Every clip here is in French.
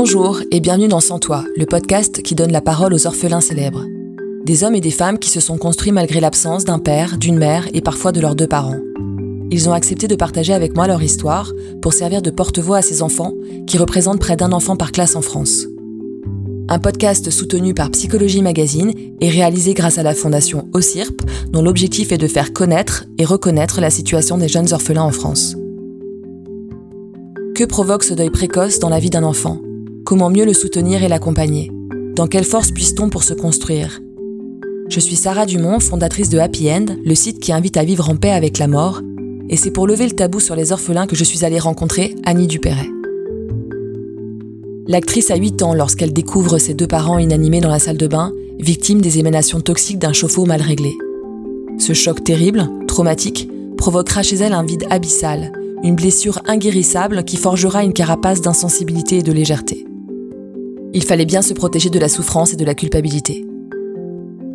Bonjour et bienvenue dans Sans Toi, le podcast qui donne la parole aux orphelins célèbres. Des hommes et des femmes qui se sont construits malgré l'absence d'un père, d'une mère et parfois de leurs deux parents. Ils ont accepté de partager avec moi leur histoire pour servir de porte-voix à ces enfants qui représentent près d'un enfant par classe en France. Un podcast soutenu par Psychologie Magazine et réalisé grâce à la fondation OCIRP, dont l'objectif est de faire connaître et reconnaître la situation des jeunes orphelins en France. Que provoque ce deuil précoce dans la vie d'un enfant? Comment mieux le soutenir et l'accompagner? Dans quelle force puisse-t-on pour se construire? Je suis Sarah Dumont, fondatrice de Happy End, le site qui invite à vivre en paix avec la mort, et c'est pour lever le tabou sur les orphelins que je suis allée rencontrer Annie Dupéret. L'actrice a 8 ans lorsqu'elle découvre ses deux parents inanimés dans la salle de bain, victimes des émanations toxiques d'un chauffe-eau mal réglé. Ce choc terrible, traumatique, provoquera chez elle un vide abyssal, une blessure inguérissable qui forgera une carapace d'insensibilité et de légèreté. Il fallait bien se protéger de la souffrance et de la culpabilité.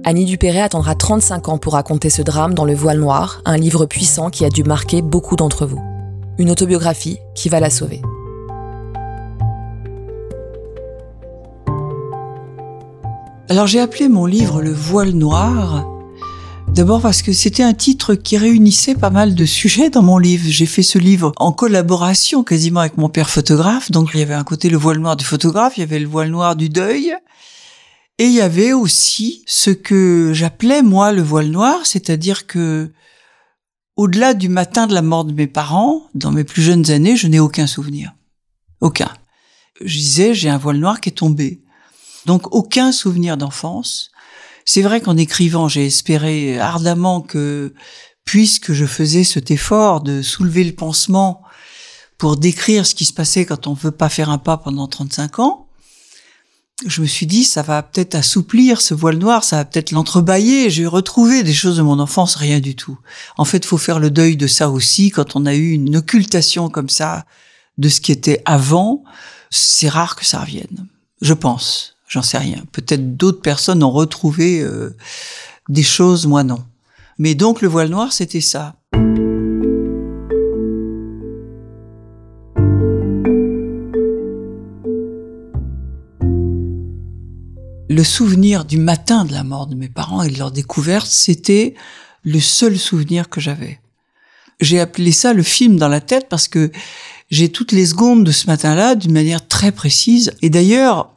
Annie Dupéret attendra 35 ans pour raconter ce drame dans Le Voile Noir, un livre puissant qui a dû marquer beaucoup d'entre vous. Une autobiographie qui va la sauver. Alors j'ai appelé mon livre Le Voile Noir D'abord parce que c'était un titre qui réunissait pas mal de sujets dans mon livre. J'ai fait ce livre en collaboration quasiment avec mon père photographe. Donc il y avait un côté le voile noir du photographe, il y avait le voile noir du deuil. Et il y avait aussi ce que j'appelais moi le voile noir, c'est-à-dire que au-delà du matin de la mort de mes parents, dans mes plus jeunes années, je n'ai aucun souvenir. Aucun. Je disais, j'ai un voile noir qui est tombé. Donc aucun souvenir d'enfance. C'est vrai qu'en écrivant, j'ai espéré ardemment que, puisque je faisais cet effort de soulever le pansement pour décrire ce qui se passait quand on veut pas faire un pas pendant 35 ans, je me suis dit, ça va peut-être assouplir ce voile noir, ça va peut-être l'entrebâiller. J'ai retrouvé des choses de mon enfance, rien du tout. En fait, faut faire le deuil de ça aussi quand on a eu une occultation comme ça de ce qui était avant. C'est rare que ça revienne, je pense. J'en sais rien. Peut-être d'autres personnes ont retrouvé euh, des choses, moi non. Mais donc le voile noir, c'était ça. Le souvenir du matin de la mort de mes parents et de leur découverte, c'était le seul souvenir que j'avais. J'ai appelé ça le film dans la tête parce que j'ai toutes les secondes de ce matin-là d'une manière très précise. Et d'ailleurs,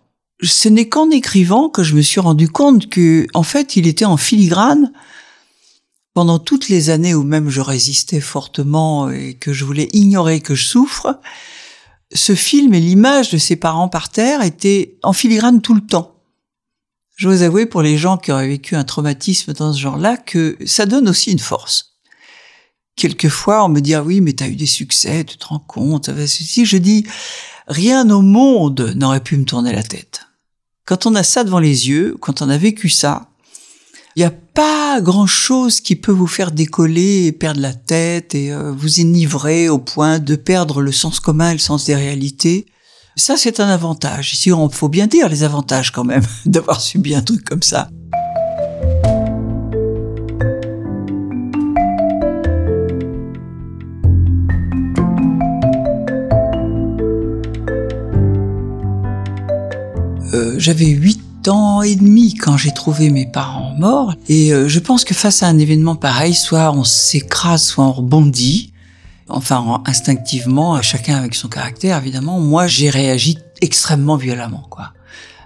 ce n'est qu'en écrivant que je me suis rendu compte que, en fait, il était en filigrane pendant toutes les années où même je résistais fortement et que je voulais ignorer que je souffre. Ce film et l'image de ses parents par terre étaient en filigrane tout le temps. Je vous avouer pour les gens qui auraient vécu un traumatisme dans ce genre-là que ça donne aussi une force. Quelquefois, on me dit ah oui, mais t'as eu des succès, tu te rends compte. Si je dis rien au monde n'aurait pu me tourner la tête. Quand on a ça devant les yeux, quand on a vécu ça, il n'y a pas grand-chose qui peut vous faire décoller et perdre la tête et euh, vous enivrer au point de perdre le sens commun et le sens des réalités. Ça, c'est un avantage. Ici, on faut bien dire les avantages quand même d'avoir subi un truc comme ça. Euh, j'avais huit ans et demi quand j'ai trouvé mes parents morts. Et euh, je pense que face à un événement pareil, soit on s'écrase, soit on rebondit. Enfin, instinctivement, chacun avec son caractère, évidemment. Moi, j'ai réagi extrêmement violemment, quoi.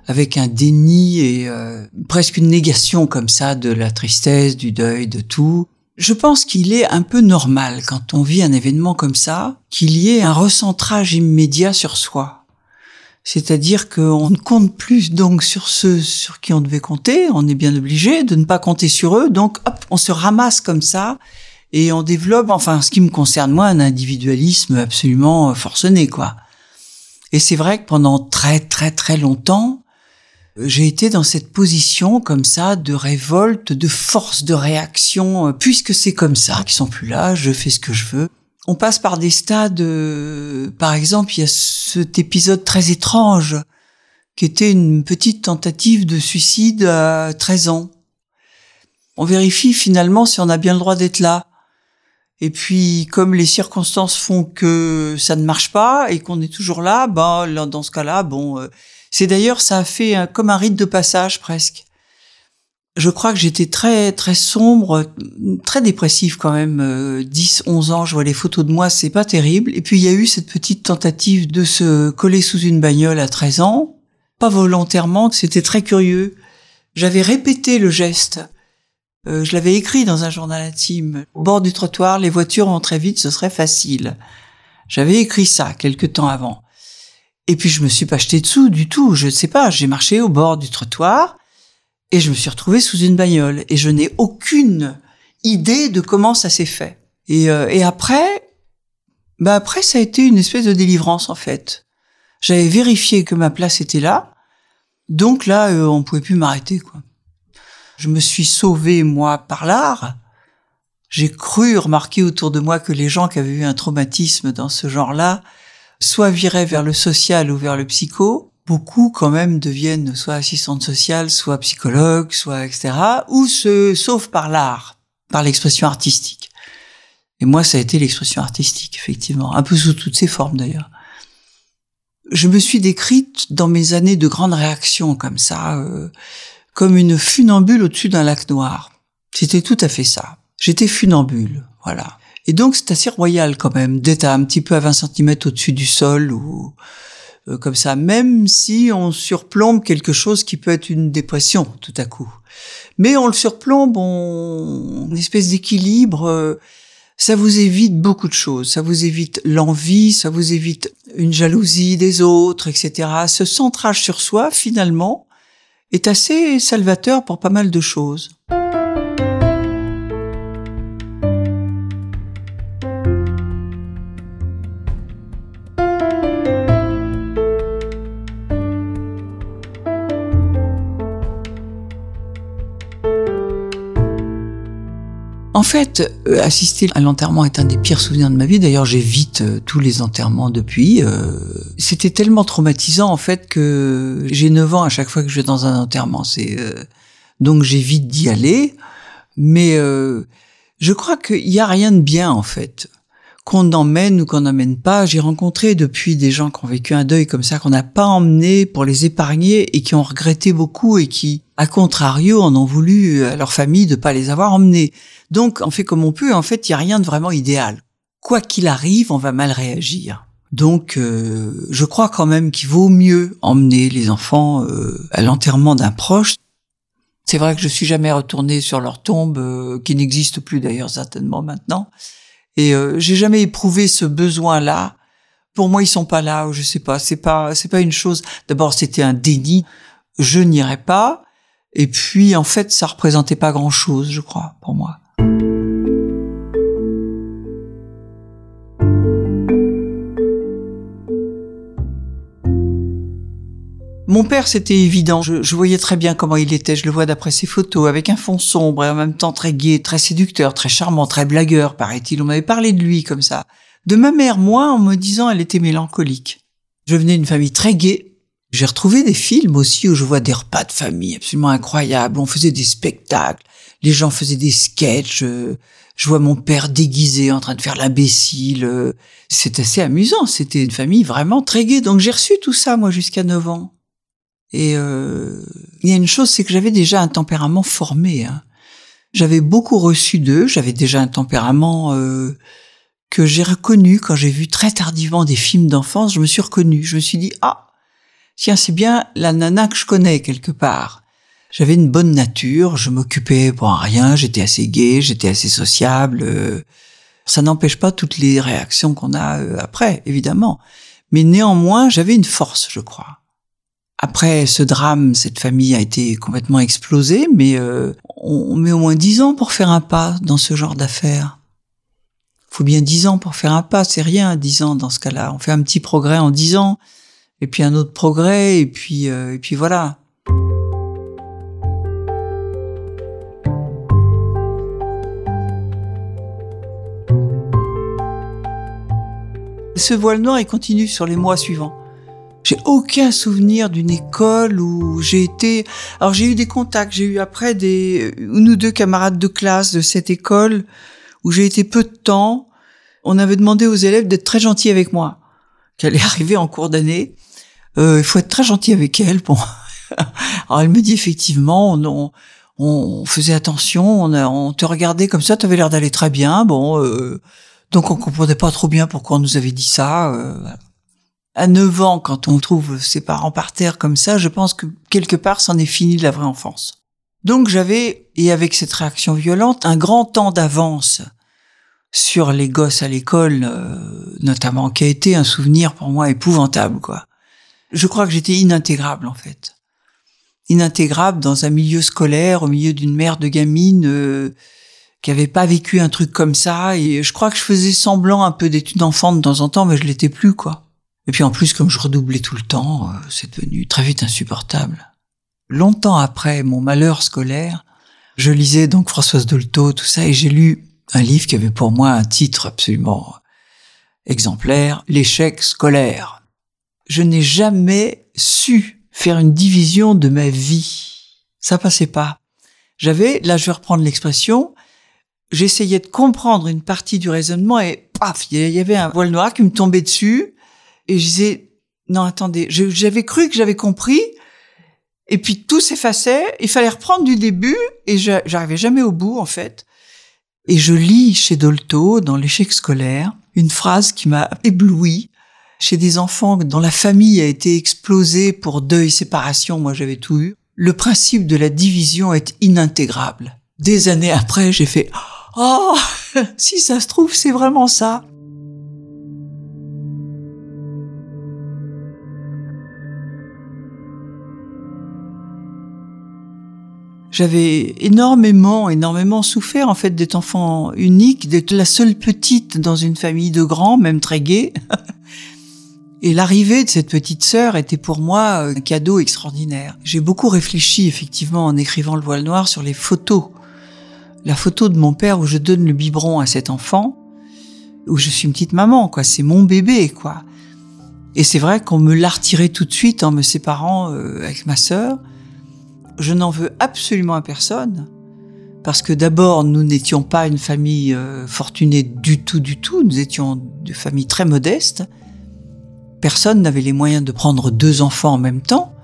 Avec un déni et euh, presque une négation comme ça de la tristesse, du deuil, de tout. Je pense qu'il est un peu normal quand on vit un événement comme ça, qu'il y ait un recentrage immédiat sur soi c'est-à-dire qu'on ne compte plus donc sur ceux sur qui on devait compter, on est bien obligé de ne pas compter sur eux, donc hop, on se ramasse comme ça et on développe, enfin ce qui me concerne moi, un individualisme absolument forcené quoi. Et c'est vrai que pendant très très très longtemps, j'ai été dans cette position comme ça de révolte, de force de réaction, puisque c'est comme ça, qu'ils sont plus là, je fais ce que je veux on passe par des stades. Euh, par exemple, il y a cet épisode très étrange qui était une petite tentative de suicide à 13 ans. On vérifie finalement si on a bien le droit d'être là. Et puis, comme les circonstances font que ça ne marche pas et qu'on est toujours là, ben, dans ce cas-là, bon, euh, c'est d'ailleurs, ça a fait comme un rite de passage presque. Je crois que j'étais très, très sombre, très dépressive quand même. 10, euh, 11 ans, je vois les photos de moi, c'est pas terrible. Et puis, il y a eu cette petite tentative de se coller sous une bagnole à 13 ans. Pas volontairement, c'était très curieux. J'avais répété le geste euh, je l'avais écrit dans un journal intime. Au bord du trottoir, les voitures vont très vite, ce serait facile. J'avais écrit ça quelque temps avant. Et puis je me suis pas jeté dessous du tout. Je ne sais pas. J'ai marché au bord du trottoir et je me suis retrouvé sous une bagnole et je n'ai aucune idée de comment ça s'est fait. Et, euh, et après, bah après ça a été une espèce de délivrance en fait. J'avais vérifié que ma place était là, donc là euh, on pouvait plus m'arrêter quoi. Je me suis sauvé, moi, par l'art. J'ai cru remarquer autour de moi que les gens qui avaient eu un traumatisme dans ce genre-là, soit viraient vers le social ou vers le psycho. Beaucoup, quand même, deviennent soit assistantes sociales, soit psychologues, soit etc., ou se sauvent par l'art, par l'expression artistique. Et moi, ça a été l'expression artistique, effectivement, un peu sous toutes ses formes d'ailleurs. Je me suis décrite dans mes années de grandes réactions comme ça. Euh, comme une funambule au-dessus d'un lac noir. C'était tout à fait ça. J'étais funambule, voilà. Et donc c'est assez royal quand même d'être un petit peu à 20 cm au-dessus du sol ou euh, comme ça, même si on surplombe quelque chose qui peut être une dépression tout à coup. Mais on le surplombe, on une espèce d'équilibre. Euh, ça vous évite beaucoup de choses. Ça vous évite l'envie, ça vous évite une jalousie des autres, etc. Ce centrage sur soi, finalement, est assez salvateur pour pas mal de choses. En fait, euh, assister à l'enterrement est un des pires souvenirs de ma vie. D'ailleurs, j'évite euh, tous les enterrements depuis. Euh, c'était tellement traumatisant en fait que j'ai 9 ans à chaque fois que je vais dans un enterrement. C'est donc j'évite d'y aller. Mais je crois qu'il n'y a rien de bien en fait qu'on emmène ou qu'on n'emmène pas. J'ai rencontré depuis des gens qui ont vécu un deuil comme ça, qu'on n'a pas emmené pour les épargner et qui ont regretté beaucoup et qui, à contrario, en ont voulu à leur famille de pas les avoir emmenés. Donc, on fait comme on peut. En fait, il y a rien de vraiment idéal. Quoi qu'il arrive, on va mal réagir. Donc, euh, je crois quand même qu'il vaut mieux emmener les enfants euh, à l'enterrement d'un proche. C'est vrai que je suis jamais retournée sur leur tombe, euh, qui n'existe plus d'ailleurs certainement maintenant. Et euh, j'ai jamais éprouvé ce besoin-là. Pour moi, ils sont pas là, ou je sais pas. C'est pas, c'est pas une chose. D'abord, c'était un déni. Je n'irai pas. Et puis, en fait, ça représentait pas grand-chose, je crois, pour moi. Mon père, c'était évident. Je, voyais très bien comment il était. Je le vois d'après ses photos, avec un fond sombre et en même temps très gai, très séducteur, très charmant, très blagueur, paraît-il. On m'avait parlé de lui comme ça. De ma mère, moi, en me disant elle était mélancolique. Je venais d'une famille très gaie. J'ai retrouvé des films aussi où je vois des repas de famille absolument incroyables. On faisait des spectacles. Les gens faisaient des sketchs. Je vois mon père déguisé en train de faire l'imbécile. C'est assez amusant. C'était une famille vraiment très gaie. Donc j'ai reçu tout ça, moi, jusqu'à 9 ans. Et euh, il y a une chose, c'est que j'avais déjà un tempérament formé. Hein. J'avais beaucoup reçu d'eux. J'avais déjà un tempérament euh, que j'ai reconnu quand j'ai vu très tardivement des films d'enfance. Je me suis reconnu. Je me suis dit ah tiens c'est bien la nana que je connais quelque part. J'avais une bonne nature. Je m'occupais pour rien. J'étais assez gai. J'étais assez sociable. Euh, ça n'empêche pas toutes les réactions qu'on a euh, après, évidemment. Mais néanmoins, j'avais une force, je crois. Après ce drame, cette famille a été complètement explosée, mais euh, on, met au moins dix ans pour faire un pas dans ce genre d'affaires. Faut bien dix ans pour faire un pas, c'est rien, dix ans dans ce cas-là. On fait un petit progrès en dix ans, et puis un autre progrès, et puis euh, et puis voilà. Ce voile noir, il continue sur les mois suivants. J'ai aucun souvenir d'une école où j'ai été. Alors j'ai eu des contacts, j'ai eu après des une ou deux camarades de classe de cette école où j'ai été peu de temps. On avait demandé aux élèves d'être très gentils avec moi, qu'elle est arrivée en cours d'année. Euh, il faut être très gentil avec elle. Bon, alors elle me dit effectivement, on, on faisait attention, on, on, te regardait comme ça, tu avais l'air d'aller très bien. Bon, euh, donc on comprenait pas trop bien pourquoi on nous avait dit ça. Euh, à 9 ans, quand on trouve ses parents par terre comme ça, je pense que quelque part, c'en est fini de la vraie enfance. Donc j'avais, et avec cette réaction violente, un grand temps d'avance sur les gosses à l'école, euh, notamment, qui a été un souvenir pour moi épouvantable, quoi. Je crois que j'étais inintégrable, en fait. Inintégrable dans un milieu scolaire, au milieu d'une mère de gamine euh, qui avait pas vécu un truc comme ça, et je crois que je faisais semblant un peu une enfant de temps en temps, mais je l'étais plus, quoi. Et puis en plus, comme je redoublais tout le temps, euh, c'est devenu très vite insupportable longtemps après mon malheur scolaire, je lisais donc Françoise Dolto, tout ça, et j'ai lu un livre qui avait pour moi un titre absolument exemplaire, L'échec scolaire. Je n'ai jamais su faire une division de ma vie. Ça passait pas. J'avais, là je vais reprendre l'expression, j'essayais de comprendre une partie du raisonnement et paf, il y avait un voile noir qui me tombait dessus et je disais, non attendez, j'avais cru que j'avais compris, et puis tout s'effaçait, il fallait reprendre du début, et j'arrivais jamais au bout en fait. Et je lis chez Dolto, dans l'échec scolaire, une phrase qui m'a ébloui. Chez des enfants dont la famille a été explosée pour deuil, séparation, moi j'avais tout eu. Le principe de la division est inintégrable. Des années après, j'ai fait « Oh, si ça se trouve, c'est vraiment ça !» J'avais énormément, énormément souffert en fait d'être enfant unique, d'être la seule petite dans une famille de grands, même très gays. Et l'arrivée de cette petite sœur était pour moi un cadeau extraordinaire. J'ai beaucoup réfléchi effectivement en écrivant Le voile noir sur les photos. La photo de mon père où je donne le biberon à cet enfant, où je suis une petite maman, quoi. C'est mon bébé, quoi. Et c'est vrai qu'on me l'a retiré tout de suite en me séparant euh, avec ma sœur je n'en veux absolument à personne, parce que d'abord, nous n'étions pas une famille euh, fortunée du tout, du tout, nous étions de famille très modeste. Personne n'avait les moyens de prendre deux enfants en même temps.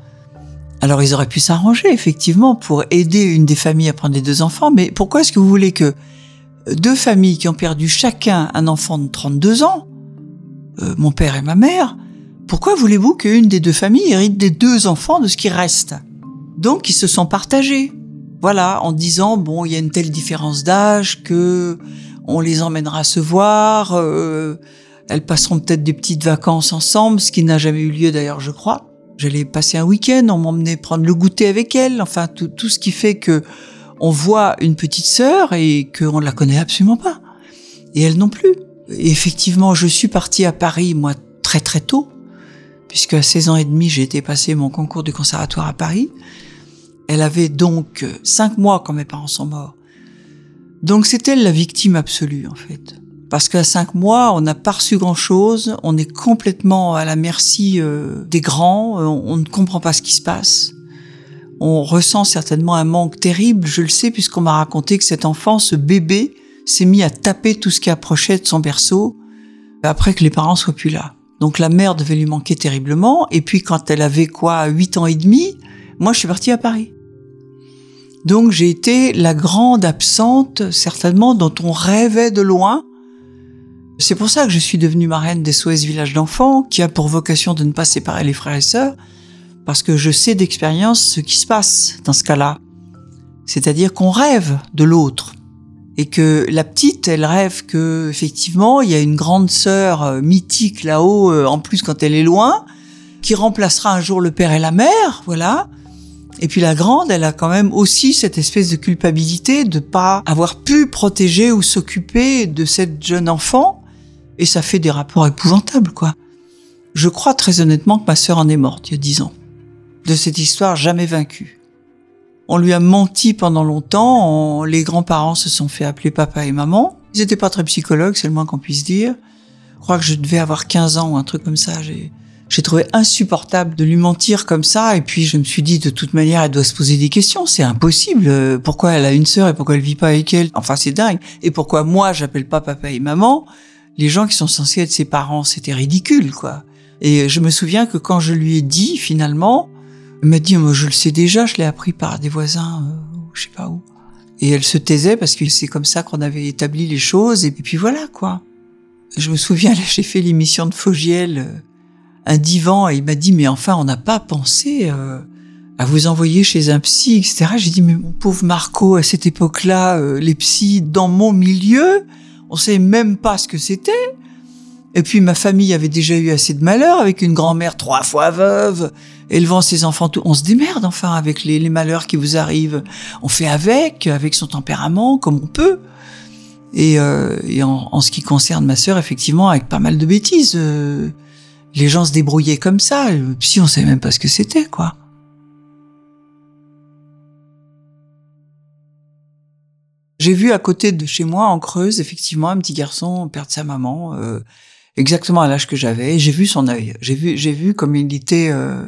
Alors ils auraient pu s'arranger, effectivement, pour aider une des familles à prendre les deux enfants, mais pourquoi est-ce que vous voulez que deux familles qui ont perdu chacun un enfant de 32 ans, euh, mon père et ma mère, pourquoi voulez-vous qu'une des deux familles hérite des deux enfants de ce qui reste? Donc ils se sont partagés. Voilà, en disant bon, il y a une telle différence d'âge que on les emmènera se voir. Euh, elles passeront peut-être des petites vacances ensemble, ce qui n'a jamais eu lieu d'ailleurs, je crois. J'allais passer un week-end, on m'emmenait prendre le goûter avec elles. Enfin, tout, tout ce qui fait que on voit une petite sœur et qu'on ne la connaît absolument pas. Et elle non plus. Et effectivement, je suis partie à Paris, moi, très très tôt, puisque à 16 ans et demi, j'ai été passer mon concours du conservatoire à Paris. Elle avait donc cinq mois quand mes parents sont morts. Donc c'est elle la victime absolue en fait. Parce qu'à cinq mois, on n'a pas reçu grand-chose, on est complètement à la merci euh, des grands, euh, on ne comprend pas ce qui se passe. On ressent certainement un manque terrible, je le sais puisqu'on m'a raconté que cet enfant, ce bébé, s'est mis à taper tout ce qui approchait de son berceau après que les parents soient plus là. Donc la mère devait lui manquer terriblement, et puis quand elle avait quoi, huit ans et demi, moi je suis partie à Paris. Donc j'ai été la grande absente, certainement, dont on rêvait de loin. C'est pour ça que je suis devenue marraine des SOS Village d'enfants, qui a pour vocation de ne pas séparer les frères et sœurs, parce que je sais d'expérience ce qui se passe dans ce cas-là. C'est-à-dire qu'on rêve de l'autre. Et que la petite, elle rêve que, effectivement, il y a une grande sœur euh, mythique là-haut, euh, en plus quand elle est loin, qui remplacera un jour le père et la mère, voilà. Et puis la grande, elle a quand même aussi cette espèce de culpabilité de pas avoir pu protéger ou s'occuper de cette jeune enfant. Et ça fait des rapports épouvantables, quoi. Je crois très honnêtement que ma sœur en est morte il y a dix ans. De cette histoire jamais vaincue. On lui a menti pendant longtemps, les grands-parents se sont fait appeler papa et maman. Ils n'étaient pas très psychologues, c'est le moins qu'on puisse dire. Je crois que je devais avoir 15 ans ou un truc comme ça. Trouvé insupportable de lui mentir comme ça. Et puis je me suis dit, de toute manière, elle doit se poser des questions. C'est impossible. Pourquoi elle a une sœur et pourquoi elle vit pas avec elle? Enfin, c'est dingue. Et pourquoi moi, j'appelle pas papa et maman Les gens qui sont censés être ses parents, c'était ridicule, quoi. Et je me souviens que quand je lui ai dit, finalement, elle m'a dit, moi, je le sais déjà, je l'ai appris par des voisins, euh, je sais pas où. Et elle se taisait parce que c'est comme ça qu'on avait établi les choses. Et puis voilà, quoi. Je me souviens, j'ai fait l'émission de Fogiel, euh, un divan, et il m'a dit, mais enfin, on n'a pas pensé euh, à vous envoyer chez un psy, etc. J'ai dit, mais mon pauvre Marco, à cette époque-là, euh, les psys dans mon milieu, on savait même pas ce que c'était. Et puis ma famille avait déjà eu assez de malheur avec une grand-mère trois fois veuve, élevant ses enfants. Tout. On se démerde enfin avec les, les, malheurs qui vous arrivent. On fait avec, avec son tempérament, comme on peut. Et, euh, et en, en, ce qui concerne ma sœur, effectivement, avec pas mal de bêtises. Euh, les gens se débrouillaient comme ça. Si on savait même pas ce que c'était, quoi. J'ai vu à côté de chez moi, en Creuse, effectivement, un petit garçon perdre sa maman. Euh, exactement à l'âge que j'avais. J'ai vu son œil. J'ai vu, j'ai vu comme il était. Euh,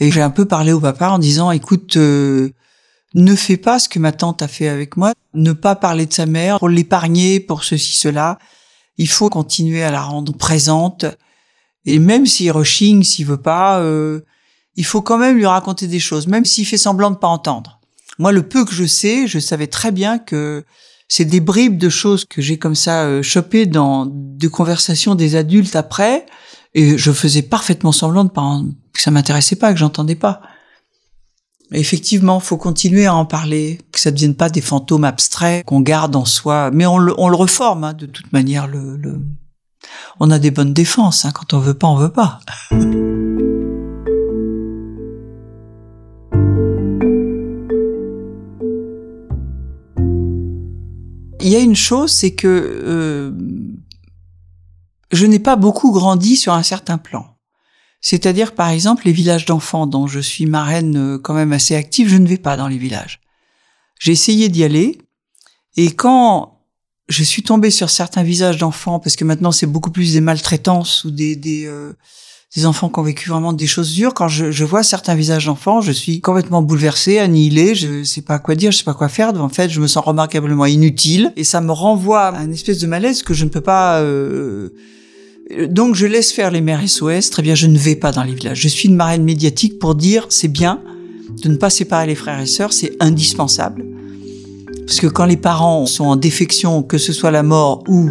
et j'ai un peu parlé au papa en disant, écoute, euh, ne fais pas ce que ma tante a fait avec moi. Ne pas parler de sa mère pour l'épargner, pour ceci, cela. Il faut continuer à la rendre présente. Et même s'il rechigne, s'il veut pas, euh, il faut quand même lui raconter des choses, même s'il fait semblant de pas entendre. Moi, le peu que je sais, je savais très bien que c'est des bribes de choses que j'ai comme ça euh, chopées dans des conversations des adultes après, et je faisais parfaitement semblant de pas que ça m'intéressait pas, que j'entendais pas. effectivement, faut continuer à en parler, que ça ne devienne pas des fantômes abstraits qu'on garde en soi, mais on le, on le reforme hein, de toute manière. Le, le, on a des bonnes défenses. Hein, quand on veut pas, on veut pas. il y a une chose, c'est que euh, je n'ai pas beaucoup grandi sur un certain plan. C'est-à-dire, par exemple, les villages d'enfants dont je suis marraine euh, quand même assez active, je ne vais pas dans les villages. J'ai essayé d'y aller, et quand je suis tombée sur certains visages d'enfants, parce que maintenant c'est beaucoup plus des maltraitances ou des, des euh, des enfants qui ont vécu vraiment des choses dures. Quand je, je vois certains visages d'enfants, je suis complètement bouleversée, annihilée. Je sais pas quoi dire, je sais pas quoi faire. En fait, je me sens remarquablement inutile et ça me renvoie à une espèce de malaise que je ne peux pas. Euh... Donc, je laisse faire les mères SOS. Très bien, je ne vais pas dans les villages. Je suis une marraine médiatique pour dire c'est bien de ne pas séparer les frères et sœurs, c'est indispensable. Parce que quand les parents sont en défection, que ce soit la mort ou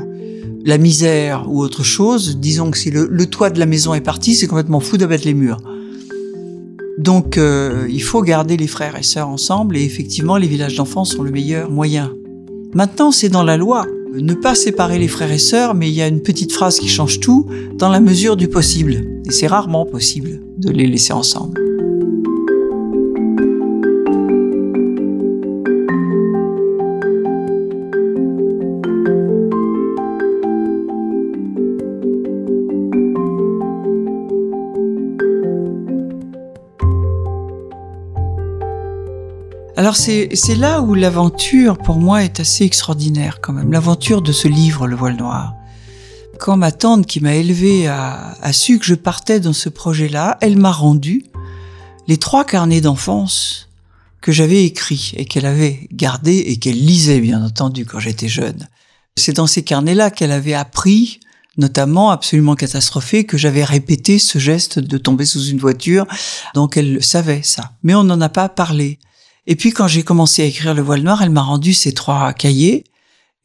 la misère ou autre chose, disons que si le, toit de la maison est parti, c'est complètement fou d'abattre les murs. Donc euh, il faut garder les frères et sœurs ensemble et effectivement les villages d'enfants sont le meilleur moyen. Maintenant c'est dans la loi. Ne pas séparer les frères et sœurs, mais il y a une petite phrase qui change tout, dans la mesure du possible. Et c'est rarement possible de les laisser ensemble. Alors c'est là où l'aventure pour moi est assez extraordinaire quand même, l'aventure de ce livre Le voile noir. Quand ma tante qui m'a élevé a, a, su que je partais dans ce projet-là, elle m'a rendu les trois carnets d'enfance que j'avais écrits et qu'elle avait gardés et qu'elle lisait bien entendu quand j'étais jeune. C'est dans ces carnets-là qu'elle avait appris notamment absolument catastrophée, que j'avais répété ce geste de tomber sous une voiture, donc elle savait ça. Mais on n'en a pas parlé. Et puis quand j'ai commencé à écrire Le Voile Noir, elle m'a rendu ces trois cahiers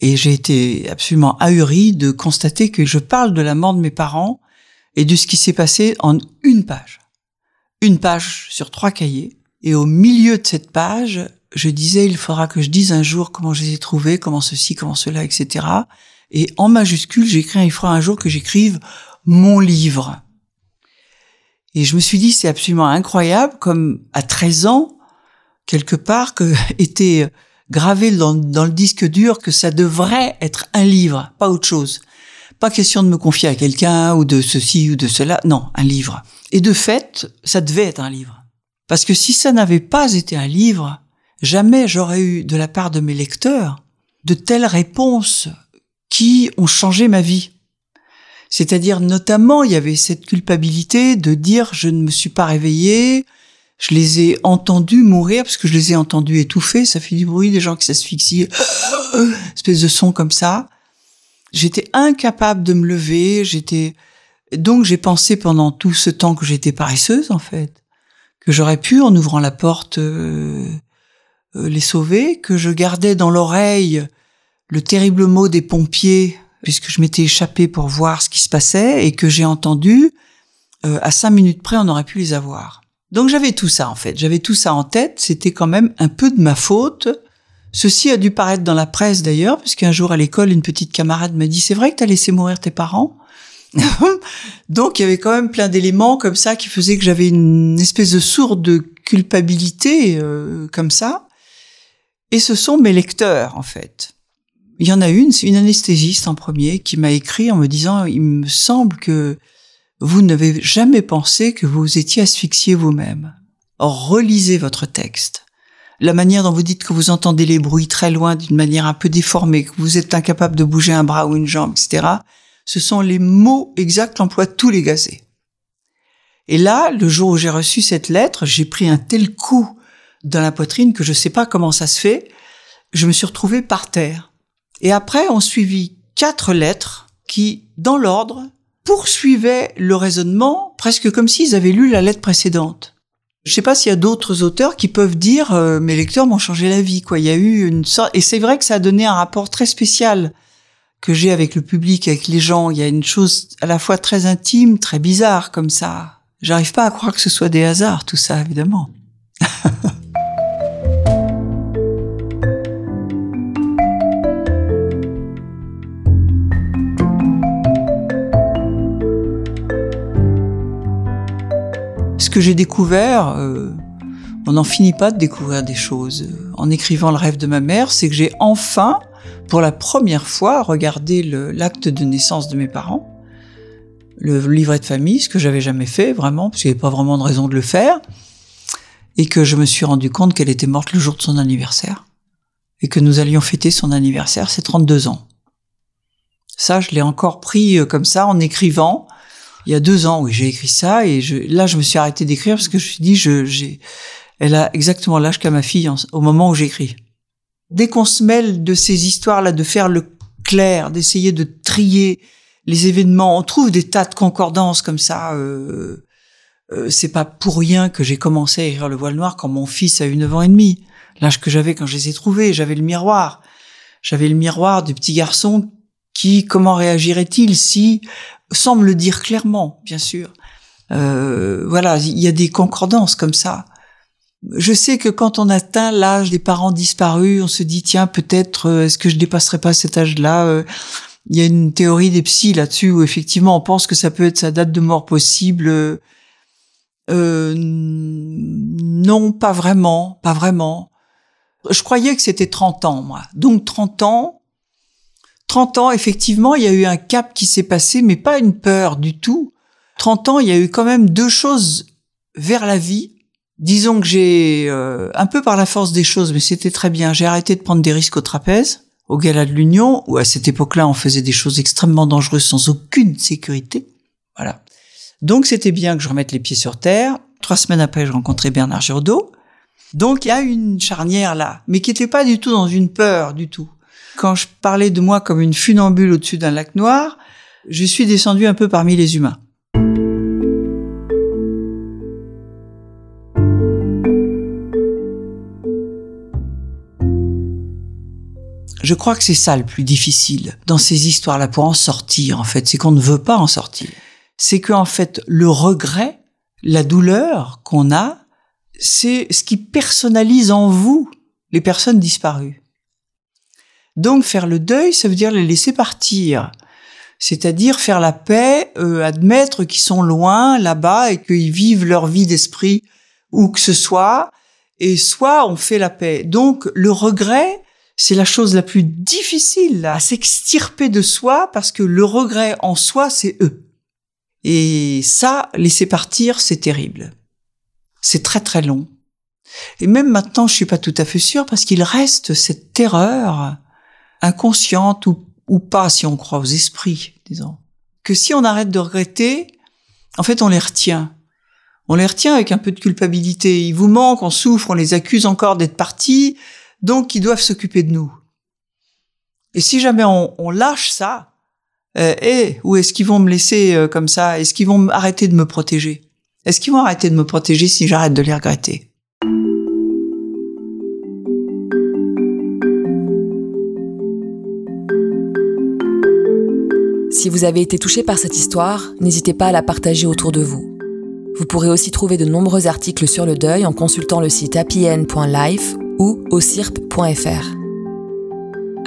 et j'ai été absolument ahuri de constater que je parle de la mort de mes parents et de ce qui s'est passé en une page. Une page sur trois cahiers. Et au milieu de cette page, je disais, il faudra que je dise un jour comment je les ai trouvés, comment ceci, comment cela, etc. Et en majuscule, j'écris, il faudra un jour que j'écrive mon livre. Et je me suis dit, c'est absolument incroyable, comme à 13 ans, quelque part que était gravé dans, dans, le disque dur que ça devrait être un livre, pas autre chose. Pas question de me confier à quelqu'un ou de ceci ou de cela, non, un livre. Et de fait, ça devait être un livre. Parce que si ça n'avait pas été un livre, jamais j'aurais eu de la part de mes lecteurs de telles réponses qui ont changé ma vie. C'est-à-dire notamment, il y avait cette culpabilité de dire je ne me suis pas réveillé, je les ai entendus mourir parce que je les ai entendus étouffer, ça fait du bruit des gens qui s'asphyxient, espèce de son comme ça. J'étais incapable de me lever, j'étais donc j'ai pensé pendant tout ce temps que j'étais paresseuse en fait, que j'aurais pu en ouvrant la porte euh, euh, les sauver, que je gardais dans l'oreille le terrible mot des pompiers puisque je m'étais échappée pour voir ce qui se passait et que j'ai entendu euh, à cinq minutes près on aurait pu les avoir. Donc j'avais tout ça en fait, j'avais tout ça en tête, c'était quand même un peu de ma faute. Ceci a dû paraître dans la presse d'ailleurs, puisqu'un jour à l'école, une petite camarade m'a dit, c'est vrai que t'as laissé mourir tes parents? Donc il y avait quand même plein d'éléments comme ça qui faisaient que j'avais une espèce de sourde culpabilité euh, comme ça. Et ce sont mes lecteurs en fait. Il y en a une, c'est une anesthésiste en premier qui m'a écrit en me disant il me semble que vous n'avez jamais pensé que vous étiez asphyxié vous-même. Relisez votre texte. La manière dont vous dites que vous entendez les bruits très loin d'une manière un peu déformée, que vous êtes incapable de bouger un bras ou une jambe, etc ce sont les mots exacts qu'emploient tous les gazés. Et là, le jour où j'ai reçu cette lettre, j'ai pris un tel coup dans la poitrine que je ne sais pas comment ça se fait. Je me suis retrouvée par terre. Et après, on suivit quatre lettres qui, dans l'ordre, poursuivaient le raisonnement presque comme s'ils avaient lu la lettre précédente. Je sais pas s'il y a d'autres auteurs qui peuvent dire euh, mes lecteurs m'ont changé la vie quoi. Il y a eu une sorte et c'est vrai que ça a donné un rapport très spécial que j'ai avec le public, avec les gens. Il y a une chose à la fois très intime, très bizarre comme ça. J'arrive pas à croire que ce soit des hasards, tout ça, évidemment. Ce que j'ai découvert, euh, on n'en finit pas de découvrir des choses. En écrivant le rêve de ma mère, c'est que j'ai enfin pour la première fois regarder l'acte de naissance de mes parents, le livret de famille, ce que j'avais jamais fait vraiment, parce qu'il n'y avait pas vraiment de raison de le faire, et que je me suis rendu compte qu'elle était morte le jour de son anniversaire, et que nous allions fêter son anniversaire, c'est 32 ans. Ça, je l'ai encore pris euh, comme ça en écrivant. Il y a deux ans, oui, j'ai écrit ça, et je, là, je me suis arrêté d'écrire parce que je me suis dit, je, j'ai, elle a exactement l'âge qu'a ma fille au moment où j'écris dès qu'on se mêle de ces histoires-là, de faire le clair, d'essayer de trier les événements, on trouve des tas de concordances comme ça. Euh, euh, c'est pas pour rien que j'ai commencé à écrire le voile noir quand mon fils a eu 9 ans et demi. L'âge que j'avais quand je les ai trouvés, j'avais le miroir. J'avais le miroir du petit garçon qui, comment réagirait-il si, sans me le dire clairement, bien sûr. Euh, voilà, il y a des concordances comme ça. Je sais que quand on atteint l'âge des parents disparus, on se dit tiens peut-être euh, est-ce que je dépasserai pas cet âge-là euh. Il y a une théorie des psys là-dessus où effectivement on pense que ça peut être sa date de mort possible. Euh, non, pas vraiment, pas vraiment. Je croyais que c'était 30 ans, moi. Donc 30 ans, 30 ans, effectivement, il y a eu un cap qui s'est passé, mais pas une peur du tout. 30 ans, il y a eu quand même deux choses vers la vie Disons que j'ai, euh, un peu par la force des choses, mais c'était très bien, j'ai arrêté de prendre des risques au trapèze, au gala de l'Union, où à cette époque-là, on faisait des choses extrêmement dangereuses sans aucune sécurité. Voilà. Donc c'était bien que je remette les pieds sur terre. Trois semaines après, je rencontrais Bernard Giraudot. Donc il y a une charnière là, mais qui n'était pas du tout dans une peur du tout. Quand je parlais de moi comme une funambule au-dessus d'un lac noir, je suis descendu un peu parmi les humains. Je crois que c'est ça le plus difficile dans ces histoires-là pour en sortir, en fait. C'est qu'on ne veut pas en sortir. C'est qu'en fait, le regret, la douleur qu'on a, c'est ce qui personnalise en vous les personnes disparues. Donc faire le deuil, ça veut dire les laisser partir. C'est-à-dire faire la paix, euh, admettre qu'ils sont loin, là-bas, et qu'ils vivent leur vie d'esprit où que ce soit, et soit on fait la paix. Donc le regret, c'est la chose la plus difficile à s'extirper de soi parce que le regret en soi, c'est eux. Et ça, laisser partir, c'est terrible. C'est très très long. Et même maintenant, je suis pas tout à fait sûre parce qu'il reste cette terreur inconsciente ou, ou pas si on croit aux esprits, disons, que si on arrête de regretter, en fait, on les retient. On les retient avec un peu de culpabilité. Ils vous manquent, on souffre, on les accuse encore d'être partis, donc ils doivent s'occuper de nous. Et si jamais on, lâche ça, euh, eh, où est-ce qu'ils vont me laisser euh, comme ça? Est-ce qu'ils vont arrêter de me protéger? Est-ce qu'ils vont arrêter de me protéger si j'arrête de les regretter? Si vous avez été touché par cette histoire, n'hésitez pas à la partager autour de vous. Vous pourrez aussi trouver de nombreux articles sur le deuil en consultant le site happyn.life ou au cirp.fr.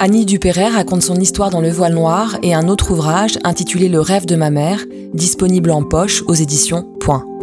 Annie Dupéret raconte son histoire dans Le Voile Noir et un autre ouvrage intitulé Le rêve de ma mère, disponible en poche aux éditions Point.